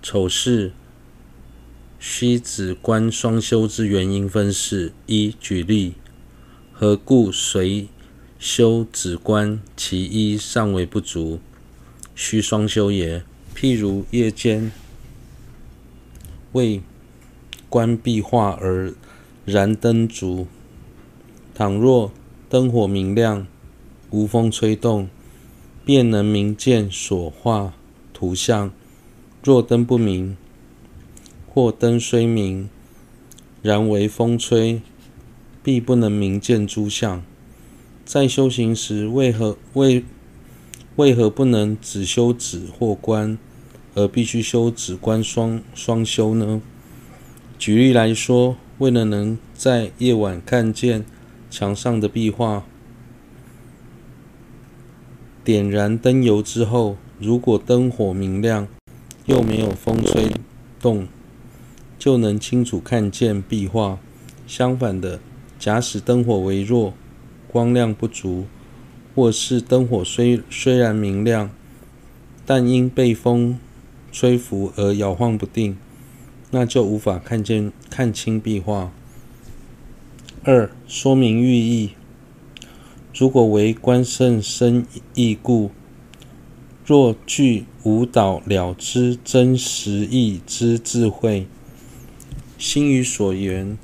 丑事须止观双修之原因分四：一、举例，何故随修止观，其一尚为不足，须双修也？譬如夜间为观壁画而燃灯烛，倘若灯火明亮，无风吹动，便能明见所画图像；若灯不明，或灯虽明，然为风吹，必不能明见诸相。在修行时，为何为为何不能只修止或观，而必须修止观双双修呢？举例来说，为了能在夜晚看见墙上的壁画，点燃灯油之后，如果灯火明亮，又没有风吹动，就能清楚看见壁画。相反的，假使灯火微弱，光亮不足，或是灯火虽虽然明亮，但因被风吹拂而摇晃不定，那就无法看见看清壁画。二、说明寓意。如果为观甚深意故，若具无导了知真实义之智慧，心与所缘，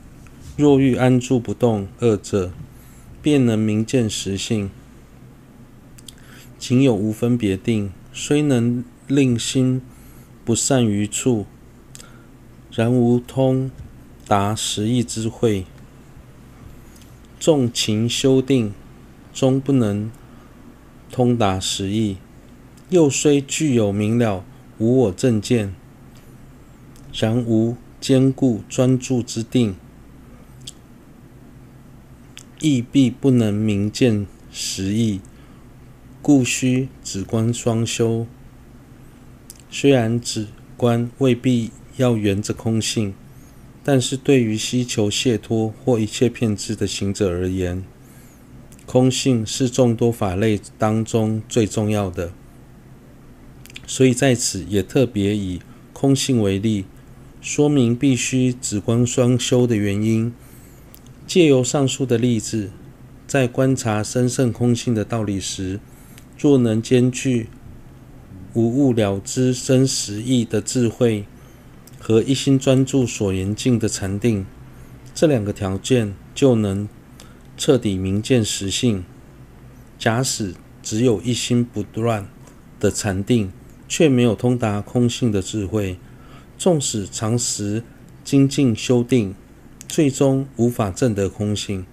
若欲安住不动二者，便能明见实性。仅有无分别定，虽能令心不散于处，然无通达实义之慧。纵勤修定，终不能通达实义；又虽具有明了无我正见，然无坚固专注之定，亦必不能明见实义。故须止观双修。虽然止观未必要缘着空性，但是对于希求解脱或一切遍知的行者而言，空性是众多法类当中最重要的。所以在此也特别以空性为例，说明必须止观双修的原因。借由上述的例子，在观察深圣空性的道理时，若能兼具无物了知真实义的智慧和一心专注所缘境的禅定，这两个条件就能彻底明见实性。假使只有一心不乱的禅定，却没有通达空性的智慧，纵使常时精进修定，最终无法证得空性。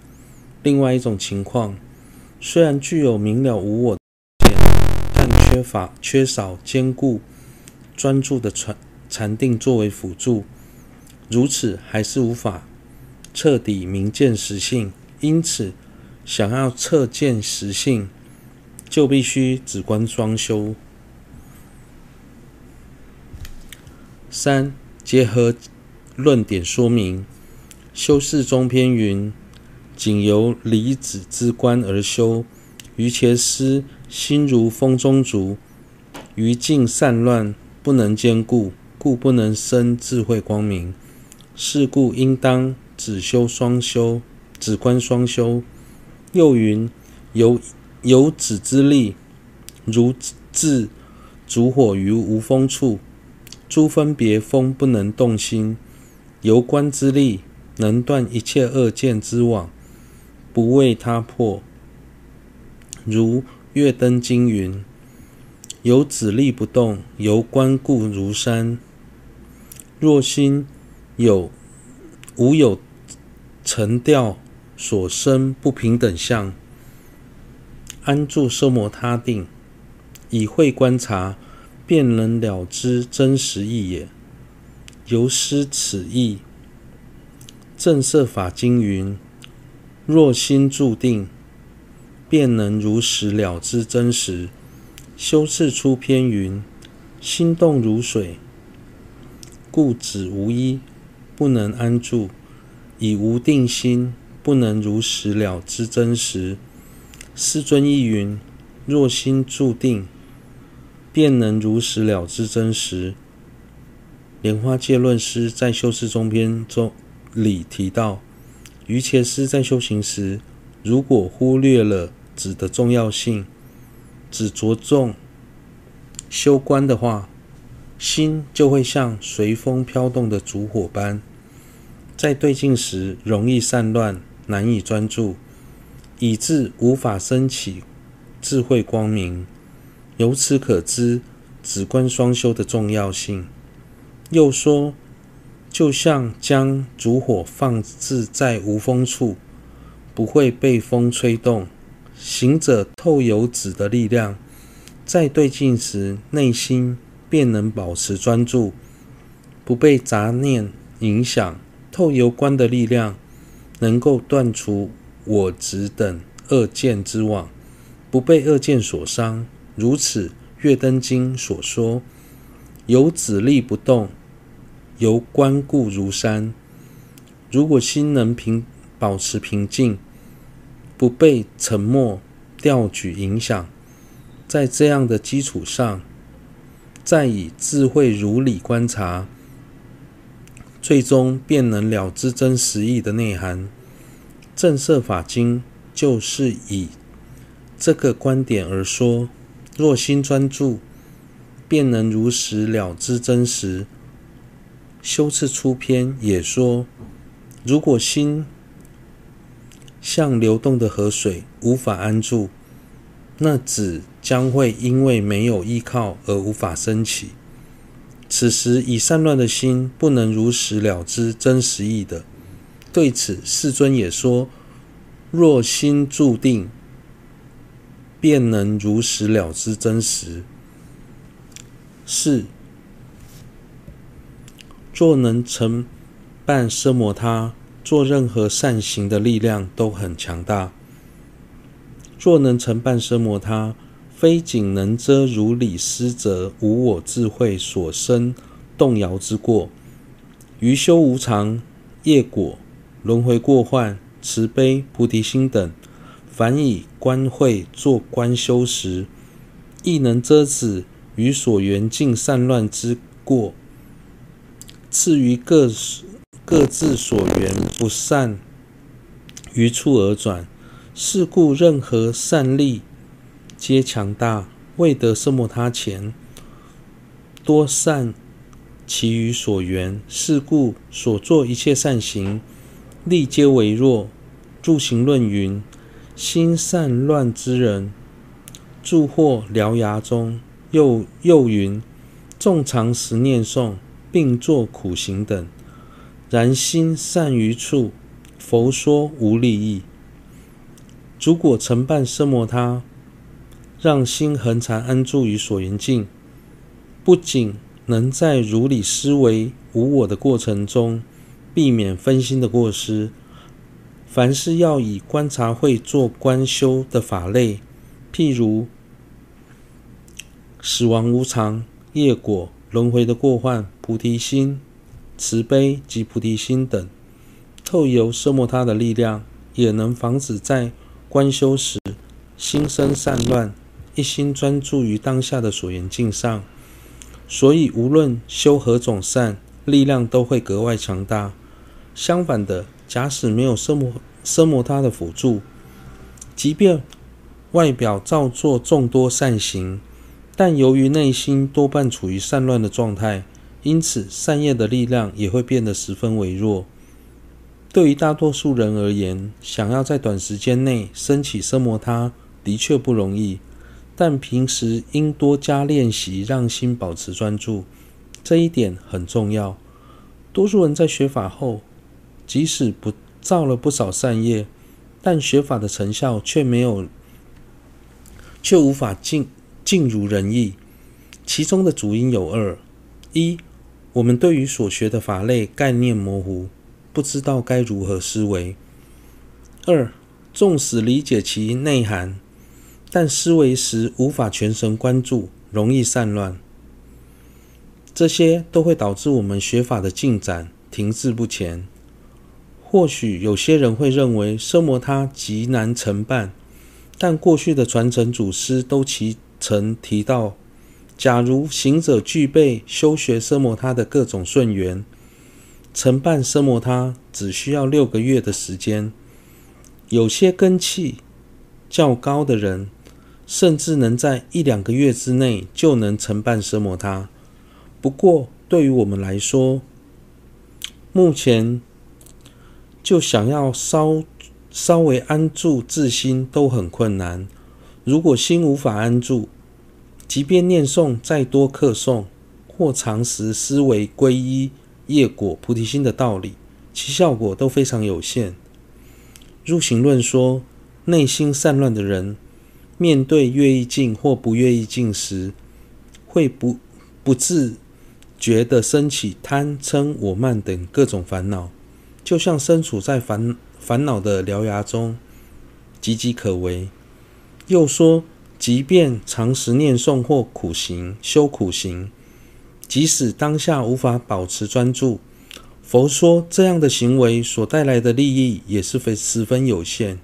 另外一种情况，虽然具有明了无我。但缺乏缺少坚固专注的禅禅定作为辅助，如此还是无法彻底明见实性。因此，想要彻见实性，就必须止观双修。三、结合论点说明，修四中篇云：仅由离子之观而修，于前思。心如风中烛，于境散乱，不能兼顾，故不能生智慧光明。是故应当止修双修，止观双修。又云：有有子之力，如置烛火于无风处，诸分别风不能动心；由观之力，能断一切恶见之网，不为他破。如月灯经云：“有子力不动，由观故如山。若心有无有沉掉所生不平等相，安住奢摩他定，以会观察，便能了知真实义也。由师此义，正摄法经云：若心注定。”便能如实了知真实。修次出篇云：心动如水，故止无依，不能安住；以无定心，不能如实了知真实。师尊亦云：若心注定，便能如实了知真实。莲花戒论师在修士中篇中里提到，瑜伽师在修行时，如果忽略了止的重要性，只着重修观的话，心就会像随风飘动的烛火般，在对境时容易散乱，难以专注，以致无法升起智慧光明。由此可知，止观双修的重要性。又说，就像将烛火放置在无风处，不会被风吹动，行者透由止的力量，在对境时内心。便能保持专注，不被杂念影响。透由观的力量，能够断除我执等恶见之网，不被恶见所伤。如此，《月灯经》所说：“由子力不动，由观故如山。”如果心能平保持平静，不被沉默调举影响，在这样的基础上。再以智慧如理观察，最终便能了知真实义的内涵。正色法经就是以这个观点而说：若心专注，便能如实了知真实。修次出篇也说：如果心像流动的河水，无法安住。那止将会因为没有依靠而无法升起。此时已散乱的心不能如实了知真实义的。对此，世尊也说：若心注定，便能如实了知真实。四，若能成办奢摩他，做任何善行的力量都很强大。若能成办奢摩他，非仅能遮如理思则无我智慧所生动摇之过，于修无常、业果、轮回过患、慈悲、菩提心等，凡以官慧作官修时，亦能遮止于所缘境散乱之过。次于各各自所缘不善于处而转。是故，任何善力皆强大。未得奢摩他前，多善其余所缘。是故，所作一切善行，力皆微弱。入行论云：心善乱之人，住或獠牙中。又又云：众常时念诵，并作苦行等。然心善于处，佛说无利益。如果承办奢摩他，让心恒常安住于所缘境，不仅能在如理思维无我的过程中避免分心的过失，凡是要以观察会做观修的法类，譬如死亡无常、业果、轮回的过患、菩提心、慈悲及菩提心等，透由奢摩他的力量，也能防止在观修时，心生散乱，一心专注于当下的所缘境上，所以无论修何种善，力量都会格外强大。相反的，假使没有奢摩奢摩他的辅助，即便外表造作众多善行，但由于内心多半处于散乱的状态，因此善业的力量也会变得十分微弱。对于大多数人而言，想要在短时间内升起奢摩他的确不容易，但平时应多加练习，让心保持专注，这一点很重要。多数人在学法后，即使不造了不少善业，但学法的成效却没有，却无法尽尽如人意。其中的主因有二：一，我们对于所学的法类概念模糊。不知道该如何思维。二，纵使理解其内涵，但思维时无法全神贯注，容易散乱。这些都会导致我们学法的进展停滞不前。或许有些人会认为奢摩他极难承办，但过去的传承祖师都其曾提到，假如行者具备修学奢摩他的各种顺缘，承办奢摩他只需要六个月的时间。有些根气较高的人，甚至能在一两个月之内就能承办奢摩他。不过，对于我们来说，目前就想要稍稍微安住自心都很困难。如果心无法安住，即便念诵再多课诵，或常时思维皈依业果菩提心的道理，其效果都非常有限。入行论说，内心散乱的人，面对愿意境或不愿意境时，会不不自觉地升起贪嗔我慢等各种烦恼，就像身处在烦烦恼的獠牙中，岌岌可危。又说，即便常时念诵或苦行修苦行，即使当下无法保持专注，佛说这样的行为所带来的利益也是非十分有限。